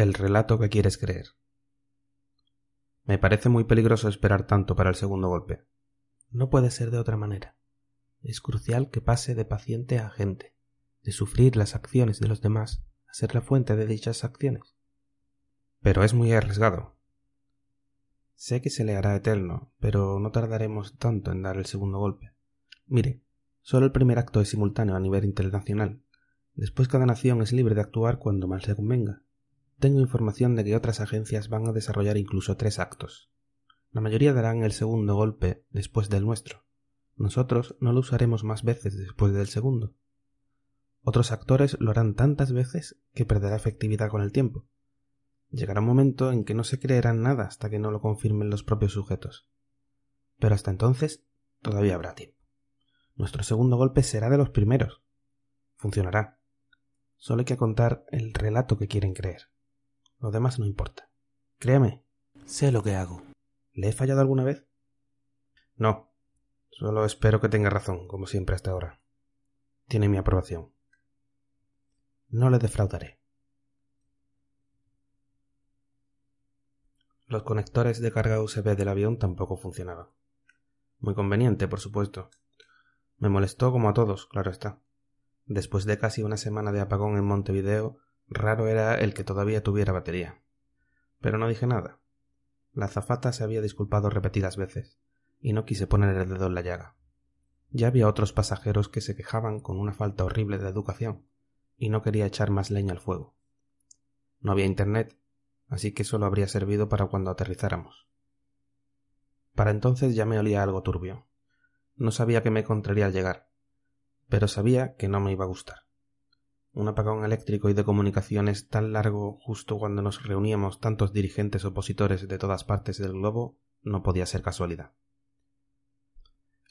El relato que quieres creer. Me parece muy peligroso esperar tanto para el segundo golpe. No puede ser de otra manera. Es crucial que pase de paciente a agente, de sufrir las acciones de los demás a ser la fuente de dichas acciones. Pero es muy arriesgado. Sé que se le hará eterno, pero no tardaremos tanto en dar el segundo golpe. Mire, solo el primer acto es simultáneo a nivel internacional. Después cada nación es libre de actuar cuando más le convenga. Tengo información de que otras agencias van a desarrollar incluso tres actos. La mayoría darán el segundo golpe después del nuestro. Nosotros no lo usaremos más veces después del segundo. Otros actores lo harán tantas veces que perderá efectividad con el tiempo. Llegará un momento en que no se creerán nada hasta que no lo confirmen los propios sujetos. Pero hasta entonces todavía habrá tiempo. Nuestro segundo golpe será de los primeros. Funcionará. Solo hay que contar el relato que quieren creer. Lo demás no importa. Créame, sé lo que hago. ¿Le he fallado alguna vez? No. Solo espero que tenga razón, como siempre hasta ahora. Tiene mi aprobación. No le defraudaré. Los conectores de carga USB del avión tampoco funcionaban. Muy conveniente, por supuesto. Me molestó como a todos, claro está. Después de casi una semana de apagón en Montevideo, raro era el que todavía tuviera batería. Pero no dije nada. La azafata se había disculpado repetidas veces, y no quise poner el dedo en la llaga. Ya había otros pasajeros que se quejaban con una falta horrible de educación, y no quería echar más leña al fuego. No había internet, así que solo habría servido para cuando aterrizáramos. Para entonces ya me olía algo turbio. No sabía qué me encontraría al llegar, pero sabía que no me iba a gustar. Un apagón eléctrico y de comunicaciones tan largo justo cuando nos reuníamos tantos dirigentes opositores de todas partes del globo no podía ser casualidad.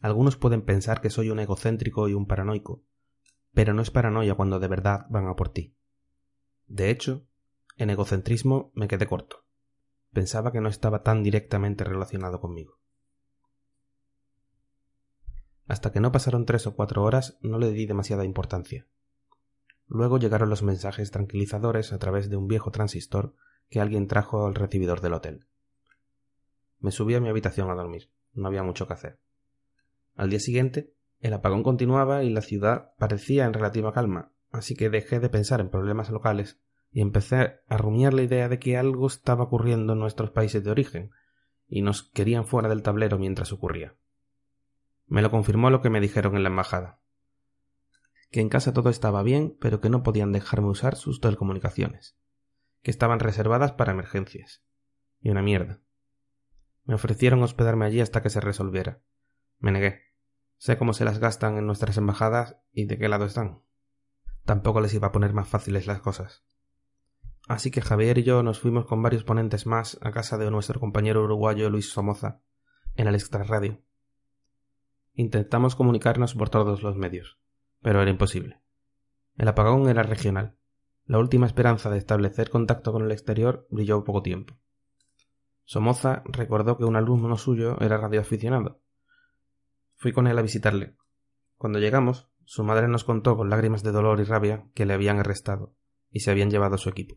Algunos pueden pensar que soy un egocéntrico y un paranoico, pero no es paranoia cuando de verdad van a por ti. De hecho, en egocentrismo me quedé corto. Pensaba que no estaba tan directamente relacionado conmigo. Hasta que no pasaron tres o cuatro horas no le di demasiada importancia. Luego llegaron los mensajes tranquilizadores a través de un viejo transistor que alguien trajo al recibidor del hotel. Me subí a mi habitación a dormir. No había mucho que hacer. Al día siguiente, el apagón continuaba y la ciudad parecía en relativa calma, así que dejé de pensar en problemas locales y empecé a rumiar la idea de que algo estaba ocurriendo en nuestros países de origen, y nos querían fuera del tablero mientras ocurría. Me lo confirmó lo que me dijeron en la embajada. Que en casa todo estaba bien, pero que no podían dejarme usar sus telecomunicaciones. Que estaban reservadas para emergencias. Y una mierda. Me ofrecieron hospedarme allí hasta que se resolviera. Me negué. Sé cómo se las gastan en nuestras embajadas y de qué lado están. Tampoco les iba a poner más fáciles las cosas. Así que Javier y yo nos fuimos con varios ponentes más a casa de nuestro compañero uruguayo Luis Somoza, en el extrarradio. Intentamos comunicarnos por todos los medios, pero era imposible. El apagón era regional. La última esperanza de establecer contacto con el exterior brilló poco tiempo. Somoza recordó que un alumno suyo era radioaficionado. Fui con él a visitarle. Cuando llegamos, su madre nos contó con lágrimas de dolor y rabia que le habían arrestado y se habían llevado su equipo.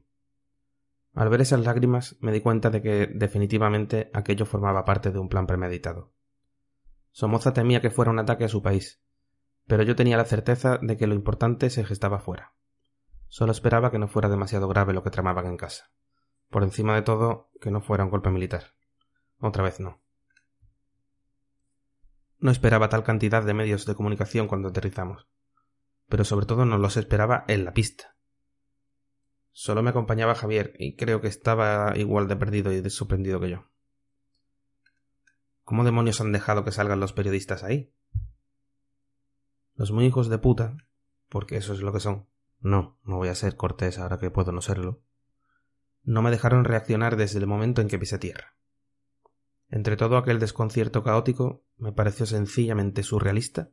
Al ver esas lágrimas me di cuenta de que definitivamente aquello formaba parte de un plan premeditado. Somoza temía que fuera un ataque a su país, pero yo tenía la certeza de que lo importante se gestaba fuera. Solo esperaba que no fuera demasiado grave lo que tramaban en casa. Por encima de todo, que no fuera un golpe militar. Otra vez no. No esperaba tal cantidad de medios de comunicación cuando aterrizamos, pero sobre todo no los esperaba en la pista. Solo me acompañaba Javier y creo que estaba igual de perdido y de sorprendido que yo. ¿Cómo demonios han dejado que salgan los periodistas ahí? Los muy hijos de puta, porque eso es lo que son. No, no voy a ser cortés ahora que puedo no serlo. no me dejaron reaccionar desde el momento en que pisé tierra. Entre todo aquel desconcierto caótico, me pareció sencillamente surrealista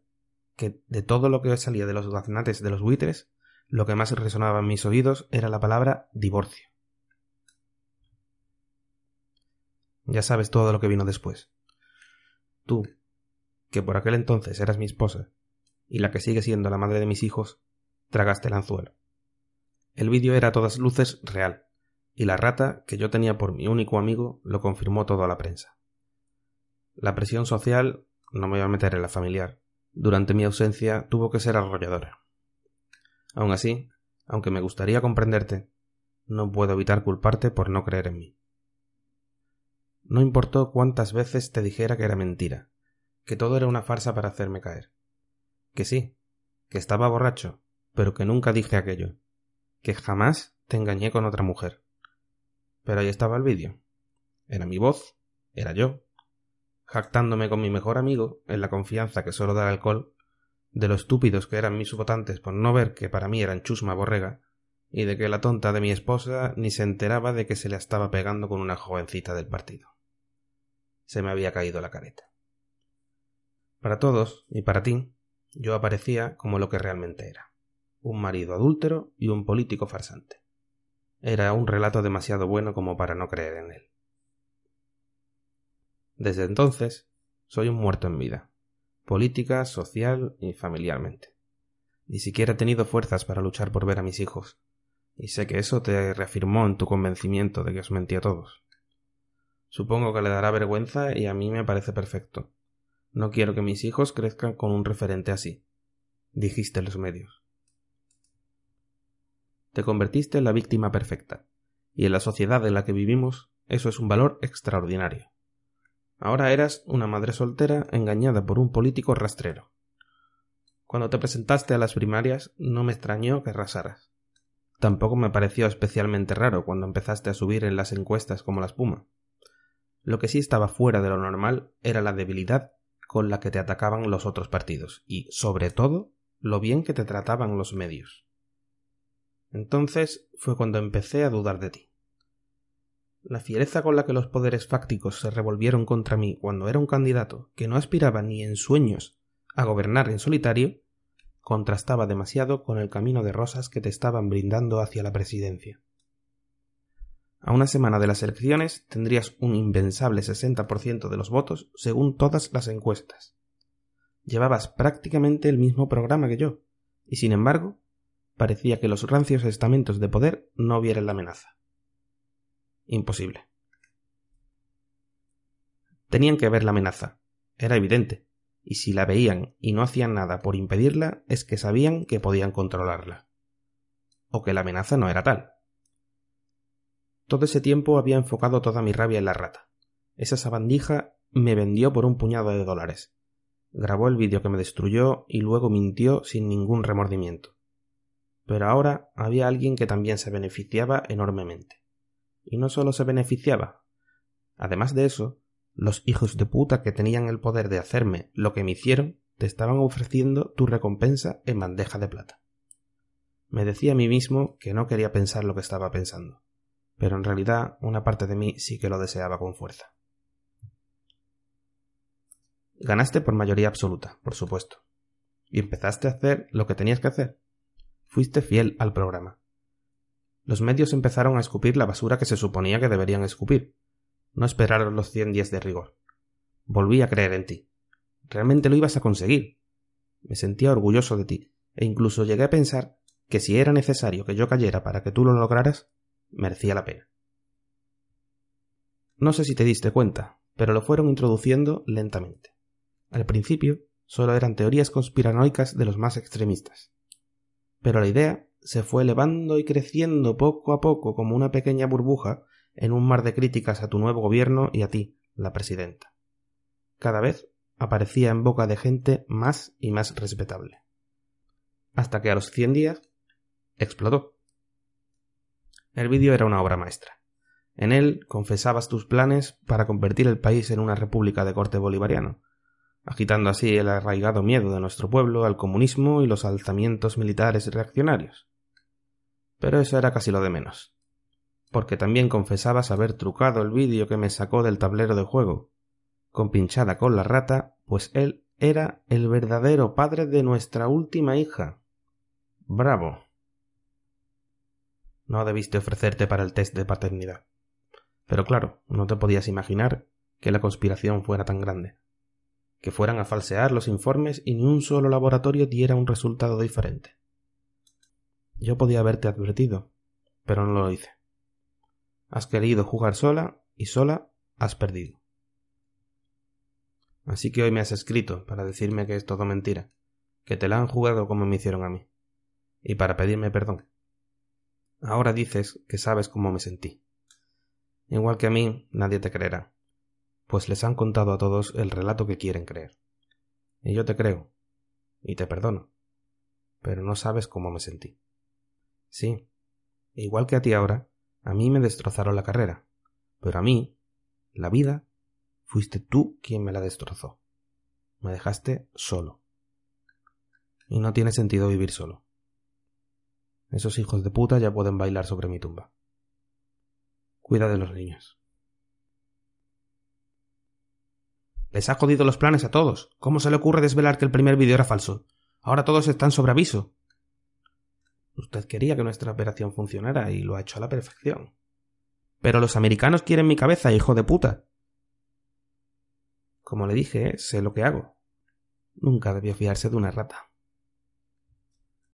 que de todo lo que salía de los gaznates de los buitres, lo que más resonaba en mis oídos era la palabra divorcio. Ya sabes todo lo que vino después. Tú, que por aquel entonces eras mi esposa, y la que sigue siendo la madre de mis hijos, tragaste el anzuelo. El vídeo era a todas luces real, y la rata que yo tenía por mi único amigo lo confirmó todo a la prensa. La presión social, no me voy a meter en la familiar, durante mi ausencia tuvo que ser arrolladora. Aun así, aunque me gustaría comprenderte, no puedo evitar culparte por no creer en mí. No importó cuántas veces te dijera que era mentira, que todo era una farsa para hacerme caer. Que sí, que estaba borracho, pero que nunca dije aquello, que jamás te engañé con otra mujer. Pero ahí estaba el vídeo. Era mi voz, era yo, jactándome con mi mejor amigo, en la confianza que suelo dar alcohol, de lo estúpidos que eran mis votantes por no ver que para mí eran chusma borrega, y de que la tonta de mi esposa ni se enteraba de que se le estaba pegando con una jovencita del partido. Se me había caído la careta. Para todos, y para ti, yo aparecía como lo que realmente era un marido adúltero y un político farsante. Era un relato demasiado bueno como para no creer en él. Desde entonces, soy un muerto en vida, política, social y familiarmente. Ni siquiera he tenido fuerzas para luchar por ver a mis hijos, y sé que eso te reafirmó en tu convencimiento de que os mentí a todos. Supongo que le dará vergüenza y a mí me parece perfecto. No quiero que mis hijos crezcan con un referente así, dijiste los medios. Te convertiste en la víctima perfecta, y en la sociedad en la que vivimos eso es un valor extraordinario. Ahora eras una madre soltera engañada por un político rastrero. Cuando te presentaste a las primarias no me extrañó que arrasaras. Tampoco me pareció especialmente raro cuando empezaste a subir en las encuestas como la espuma. Lo que sí estaba fuera de lo normal era la debilidad con la que te atacaban los otros partidos y, sobre todo, lo bien que te trataban los medios. Entonces fue cuando empecé a dudar de ti. La fiereza con la que los poderes fácticos se revolvieron contra mí cuando era un candidato que no aspiraba ni en sueños a gobernar en solitario contrastaba demasiado con el camino de rosas que te estaban brindando hacia la presidencia. A una semana de las elecciones tendrías un impensable 60% de los votos según todas las encuestas. Llevabas prácticamente el mismo programa que yo, y sin embargo, parecía que los rancios estamentos de poder no vieran la amenaza. Imposible. Tenían que ver la amenaza. Era evidente. Y si la veían y no hacían nada por impedirla, es que sabían que podían controlarla. O que la amenaza no era tal. Todo ese tiempo había enfocado toda mi rabia en la rata. Esa sabandija me vendió por un puñado de dólares. Grabó el vídeo que me destruyó y luego mintió sin ningún remordimiento. Pero ahora había alguien que también se beneficiaba enormemente y no solo se beneficiaba. Además de eso, los hijos de puta que tenían el poder de hacerme lo que me hicieron te estaban ofreciendo tu recompensa en bandeja de plata. Me decía a mí mismo que no quería pensar lo que estaba pensando, pero en realidad una parte de mí sí que lo deseaba con fuerza. Ganaste por mayoría absoluta, por supuesto, y empezaste a hacer lo que tenías que hacer. Fuiste fiel al programa, los medios empezaron a escupir la basura que se suponía que deberían escupir. No esperaron los cien días de rigor. Volví a creer en ti. Realmente lo ibas a conseguir. Me sentía orgulloso de ti, e incluso llegué a pensar que si era necesario que yo cayera para que tú lo lograras, merecía la pena. No sé si te diste cuenta, pero lo fueron introduciendo lentamente. Al principio solo eran teorías conspiranoicas de los más extremistas. Pero la idea se fue elevando y creciendo poco a poco como una pequeña burbuja en un mar de críticas a tu nuevo gobierno y a ti, la presidenta. Cada vez aparecía en boca de gente más y más respetable. Hasta que a los cien días explotó. El vídeo era una obra maestra. En él confesabas tus planes para convertir el país en una república de corte bolivariano, agitando así el arraigado miedo de nuestro pueblo al comunismo y los alzamientos militares reaccionarios. Pero eso era casi lo de menos. porque también confesabas haber trucado el vídeo que me sacó del tablero de juego, compinchada con la rata, pues él era el verdadero padre de nuestra última hija. Bravo. No debiste ofrecerte para el test de paternidad. Pero claro, no te podías imaginar que la conspiración fuera tan grande. Que fueran a falsear los informes y ni un solo laboratorio diera un resultado diferente. Yo podía haberte advertido, pero no lo hice. Has querido jugar sola y sola has perdido. Así que hoy me has escrito para decirme que es todo mentira, que te la han jugado como me hicieron a mí, y para pedirme perdón. Ahora dices que sabes cómo me sentí. Igual que a mí, nadie te creerá, pues les han contado a todos el relato que quieren creer. Y yo te creo, y te perdono, pero no sabes cómo me sentí. Sí, igual que a ti ahora, a mí me destrozaron la carrera, pero a mí, la vida, fuiste tú quien me la destrozó. Me dejaste solo. Y no tiene sentido vivir solo. Esos hijos de puta ya pueden bailar sobre mi tumba. Cuida de los niños. Les ha jodido los planes a todos. ¿Cómo se le ocurre desvelar que el primer vídeo era falso? Ahora todos están sobre aviso. Usted quería que nuestra operación funcionara y lo ha hecho a la perfección. Pero los americanos quieren mi cabeza, hijo de puta. Como le dije, sé lo que hago. Nunca debió fiarse de una rata.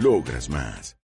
Logras más.